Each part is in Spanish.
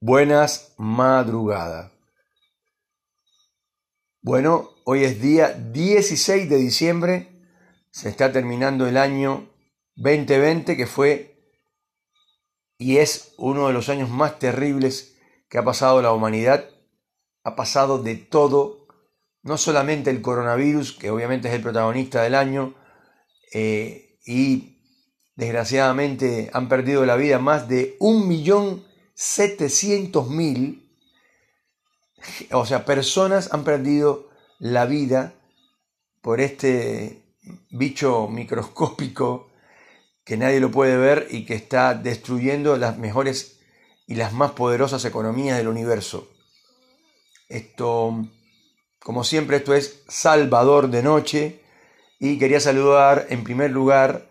buenas madrugadas. Bueno, hoy es día 16 de diciembre, se está terminando el año 2020 que fue y es uno de los años más terribles que ha pasado la humanidad. Ha pasado de todo, no solamente el coronavirus, que obviamente es el protagonista del año, eh, y desgraciadamente han perdido la vida más de 1.700.000, o sea, personas han perdido la vida por este bicho microscópico que nadie lo puede ver y que está destruyendo las mejores y las más poderosas economías del universo. Esto, como siempre, esto es Salvador de Noche y quería saludar en primer lugar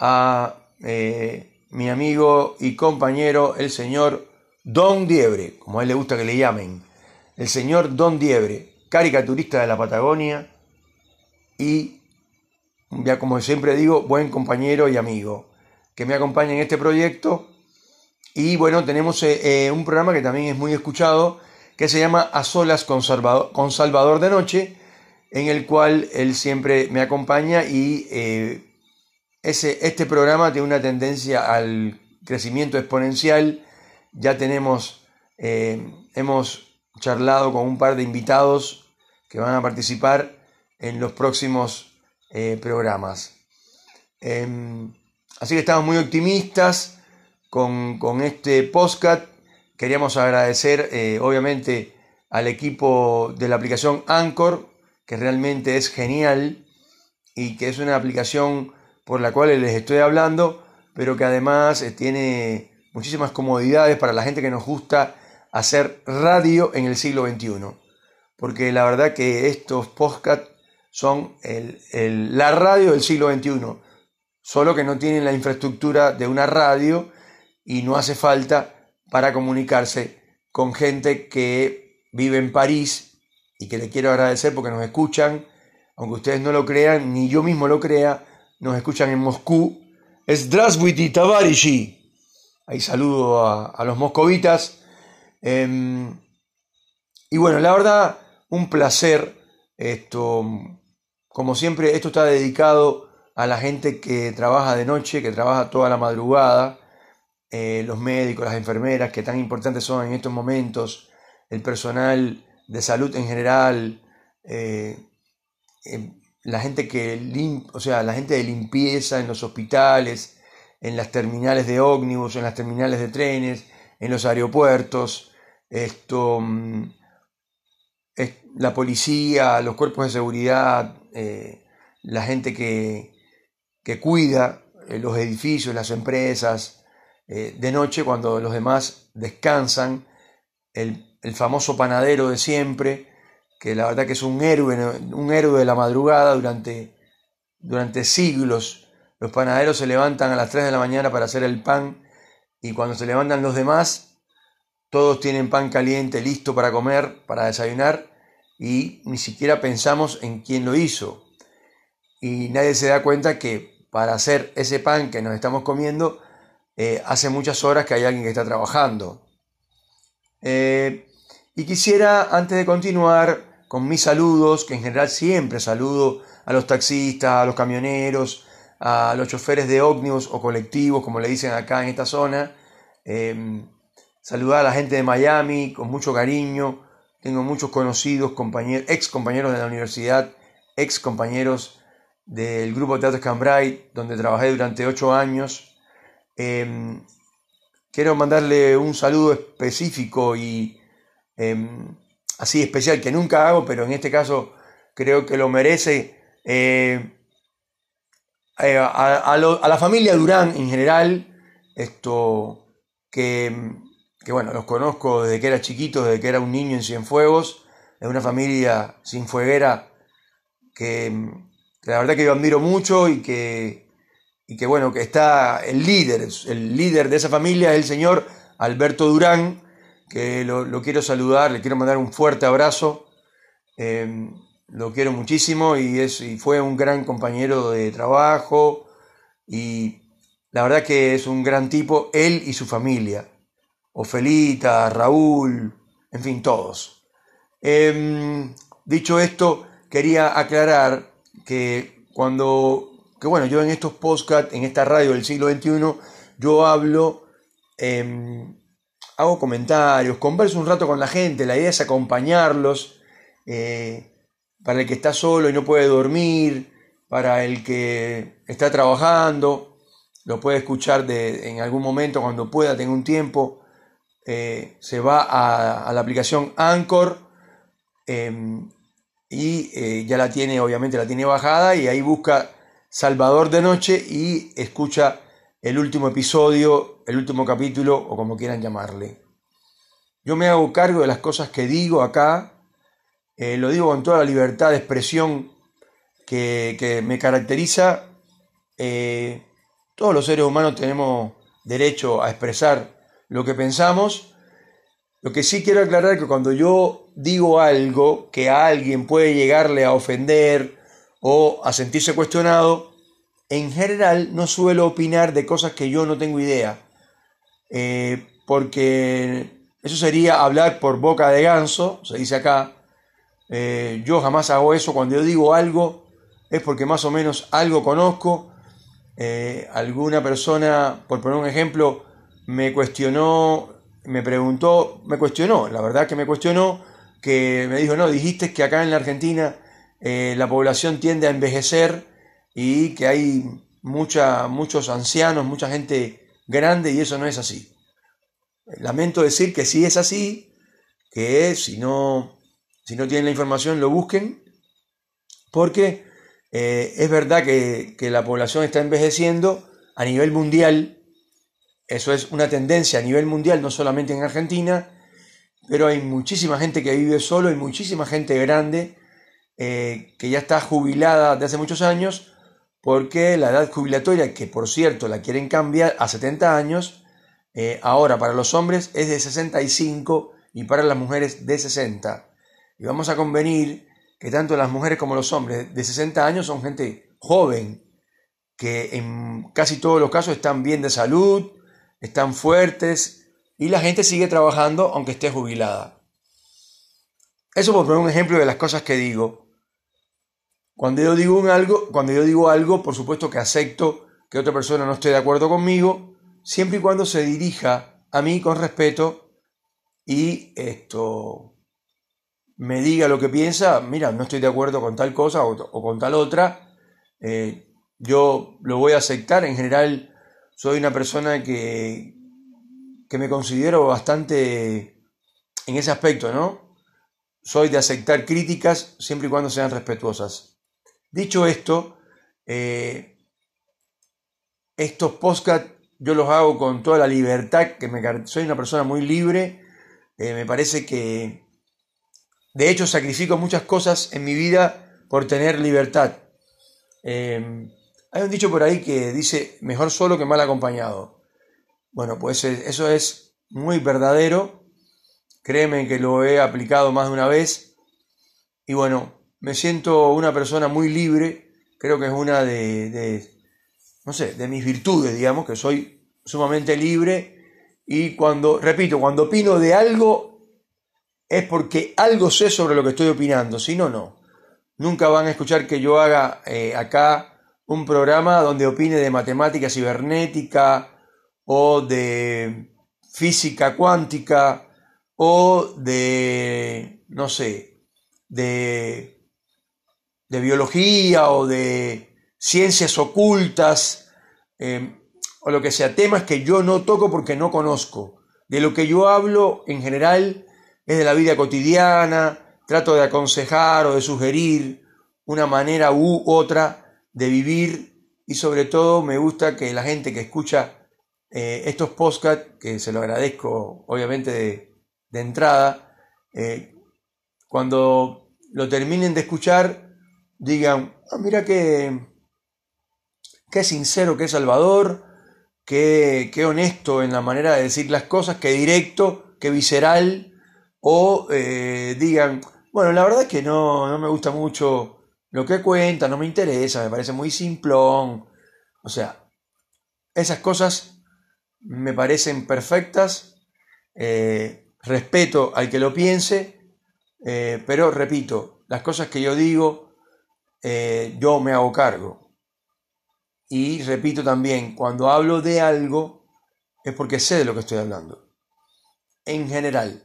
a eh, mi amigo y compañero, el señor Don Diebre, como a él le gusta que le llamen, el señor Don Diebre, caricaturista de la Patagonia y, ya como siempre digo, buen compañero y amigo, que me acompaña en este proyecto. Y bueno, tenemos eh, eh, un programa que también es muy escuchado, que se llama A Solas con Salvador, con Salvador de Noche, en el cual él siempre me acompaña y este programa tiene una tendencia al crecimiento exponencial. Ya tenemos, eh, hemos charlado con un par de invitados que van a participar en los próximos eh, programas. Em, así que estamos muy optimistas con, este podcast. Queríamos agradecer, eh, obviamente, al equipo de la aplicación Anchor, que realmente es genial y que es una aplicación por la cual les estoy hablando, pero que además eh, tiene muchísimas comodidades para la gente que nos gusta hacer radio en el siglo XXI. Porque la verdad que estos podcasts son la radio del siglo XXI, solo que no tienen la infraestructura de una radio y no hace falta para comunicarse con gente que vive en París y que le quiero agradecer porque nos escuchan, aunque ustedes no lo crean, ni yo mismo lo crea, nos escuchan en Moscú. Es Zdravstvuyte Tavarishi. Ahí saludo a, los moscovitas. Em, y bueno, la verdad, un placer. Esto, como siempre, esto está dedicado a la gente que trabaja de noche, que trabaja toda la madrugada, eh, los médicos, las enfermeras, que tan importantes son en estos momentos, el personal de salud en general, eh, em, la gente que o sea, la gente de limpieza en los hospitales, en las terminales de ómnibus, en las terminales de trenes, en los aeropuertos, esto, mm, la policía, los cuerpos de seguridad, eh, la gente que, que cuida eh, los edificios, las empresas, eh, de noche cuando los demás descansan, el, el famoso panadero de siempre, que la verdad que es un héroe, un héroe de la madrugada durante, durante siglos. Los panaderos se levantan a las 3 de la mañana para hacer el pan y cuando se levantan los demás, todos tienen pan caliente listo para comer, para desayunar y ni siquiera pensamos en quién lo hizo. Y nadie se da cuenta que para hacer ese pan que nos estamos comiendo, eh, hace muchas horas que hay alguien que está trabajando. Eh, y quisiera, antes de continuar, con mis saludos, que en general siempre saludo a los taxistas, a los camioneros, a los choferes de ómnibus o colectivos, como le dicen acá en esta zona. Em, saludar a la gente de Miami con mucho cariño. Tengo muchos conocidos, compañeros, ex compañeros de la universidad, ex compañeros del grupo Teatro Cambrai, donde trabajé durante ocho años. Em, quiero mandarle un saludo específico y em, así especial que nunca hago, pero en este caso creo que lo merece. Eh, eh, a, la familia Durán en general, esto que, que, bueno, los conozco desde que era chiquito, desde que era un niño en Cienfuegos, es una familia sinfueguera que, que la verdad que yo admiro mucho y que, y que bueno, que está el líder, el líder de esa familia es el señor Alberto Durán, que lo, quiero saludar, le quiero mandar un fuerte abrazo. Em, lo quiero muchísimo y, es, y fue un gran compañero de trabajo y la verdad que es un gran tipo, él y su familia. Ofelita, Raúl, en fin, todos. Em, dicho esto, quería aclarar que cuando, que bueno, yo en estos podcasts, en esta radio del siglo XXI, yo hablo, em, hago comentarios, converso un rato con la gente, la idea es acompañarlos, eh, para el que está solo y no puede dormir, para el que está trabajando, lo puede escuchar de, en algún momento cuando pueda, tenga un tiempo, eh, se va a, la aplicación Anchor em, y eh, ya la tiene, obviamente la tiene bajada y ahí busca Salvador de Noche y escucha el último episodio, el último capítulo o como quieran llamarle. Yo me hago cargo de las cosas que digo acá, eh, lo digo con toda la libertad de expresión que, me caracteriza. todos los seres humanos tenemos derecho a expresar lo que pensamos. Lo que sí quiero aclarar es que cuando yo digo algo que a alguien puede llegarle a ofender o a sentirse cuestionado, en general no suelo opinar de cosas que yo no tengo idea. Eh, porque eso sería hablar por boca de ganso, se dice acá. Eh, yo jamás hago eso. Cuando yo digo algo es porque más o menos algo conozco. Eh, alguna persona, por poner un ejemplo, me cuestionó, me preguntó, me cuestionó, la verdad que me cuestionó, que me dijo, no, dijiste que acá en la Argentina la población tiende a envejecer y que hay mucha, muchos ancianos, mucha gente grande y eso no es así. Lamento decir que sí es así, que si no, si no tienen la información lo busquen, porque eh, es verdad que, que la población está envejeciendo a nivel mundial, eso es una tendencia a nivel mundial, no solamente en Argentina, pero hay muchísima gente que vive solo y muchísima gente grande eh, que ya está jubilada de hace muchos años porque la edad jubilatoria, que por cierto la quieren cambiar a 70 años, eh, ahora para los hombres es de 65 y para las mujeres de 60. Y vamos a convenir que tanto las mujeres como los hombres de 60 años son gente joven, que en casi todos los casos están bien de salud, están fuertes y la gente sigue trabajando aunque esté jubilada. Eso por poner un ejemplo de las cosas que digo. Cuando yo digo un algo, cuando yo digo algo, por supuesto que acepto que otra persona no esté de acuerdo conmigo, siempre y cuando se dirija a mí con respeto y esto me diga lo que piensa, mira, no estoy de acuerdo con tal cosa o, con tal otra, eh, yo lo voy a aceptar. En general, soy una persona que, que me considero bastante en ese aspecto, ¿no? Soy de aceptar críticas siempre y cuando sean respetuosas. Dicho esto, eh, estos podcasts yo los hago con toda la libertad, que me, soy una persona muy libre, eh, me parece que de hecho sacrifico muchas cosas en mi vida por tener libertad. Eh, hay un dicho por ahí que dice, mejor solo que mal acompañado. Bueno, pues eso es muy verdadero. Créeme que lo he aplicado más de una vez. Y bueno, me siento una persona muy libre. Creo que es una de, no sé, de mis virtudes, digamos, que soy sumamente libre. Y cuando, repito, cuando opino de algo, es porque algo sé sobre lo que estoy opinando. Si no, no. Nunca van a escuchar que yo haga eh, acá un programa donde opine de matemática cibernética o de física cuántica o de, no sé, de, de biología o de ciencias ocultas eh, o lo que sea, temas que yo no toco porque no conozco. De lo que yo hablo en general es de la vida cotidiana, trato de aconsejar o de sugerir una manera u otra de vivir. Y sobre todo me gusta que la gente que escucha eh, estos podcasts, que se lo agradezco obviamente de, entrada, eh, cuando lo terminen de escuchar, digan, ah, mira qué, qué sincero, qué salvador, qué, honesto en la manera de decir las cosas, qué directo, qué visceral, o eh, digan, bueno, la verdad es que no, no me gusta mucho lo que cuenta no me interesa, me parece muy simplón. O sea, esas cosas me parecen perfectas eh, respeto al que lo piense, eh, pero repito, las cosas que yo digo, eh, yo me hago cargo. Y repito también, cuando hablo de algo, es porque sé de lo que estoy hablando. En general.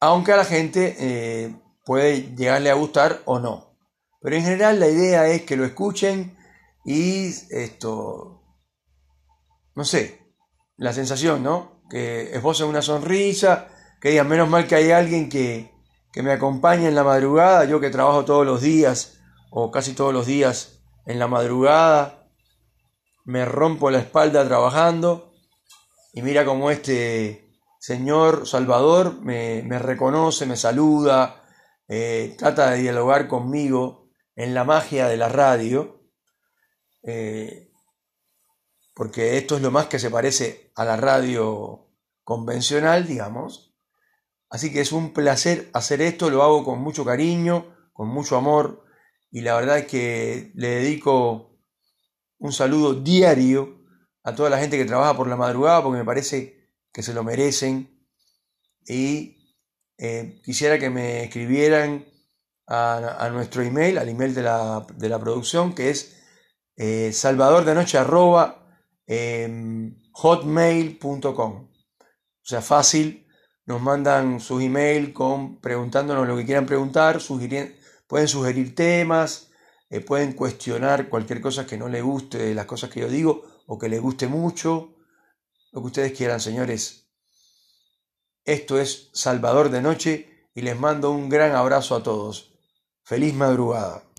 Aunque a la gente puede llegarle a gustar o no. Pero en general la idea es que lo escuchen y esto, no sé, la sensación, ¿no? Que esbocen una sonrisa, que digan, menos mal que hay alguien que, que me acompañe en la madrugada, yo que trabajo todos los días o casi todos los días en la madrugada, me rompo la espalda trabajando y mira como este señor Salvador me, me reconoce, me saluda, eh, trata de dialogar conmigo en la magia de la radio, eh, porque esto es lo más que se parece a la radio convencional, digamos. Así que es un placer hacer esto, lo hago con mucho cariño, con mucho amor, y la verdad es que le dedico un saludo diario a toda la gente que trabaja por la madrugada, porque me parece que se lo merecen. Y eh, quisiera que me escribieran a, nuestro email, al email de la, de la producción, que es eh, em, hotmail.com. O sea, fácil, nos mandan sus email con preguntándonos lo que quieran preguntar, pueden sugerir temas, eh, pueden cuestionar cualquier cosa que no les guste las cosas que yo digo o que les guste mucho, lo que ustedes quieran, señores. Esto es Salvador de Noche y les mando un gran abrazo a todos. Feliz madrugada.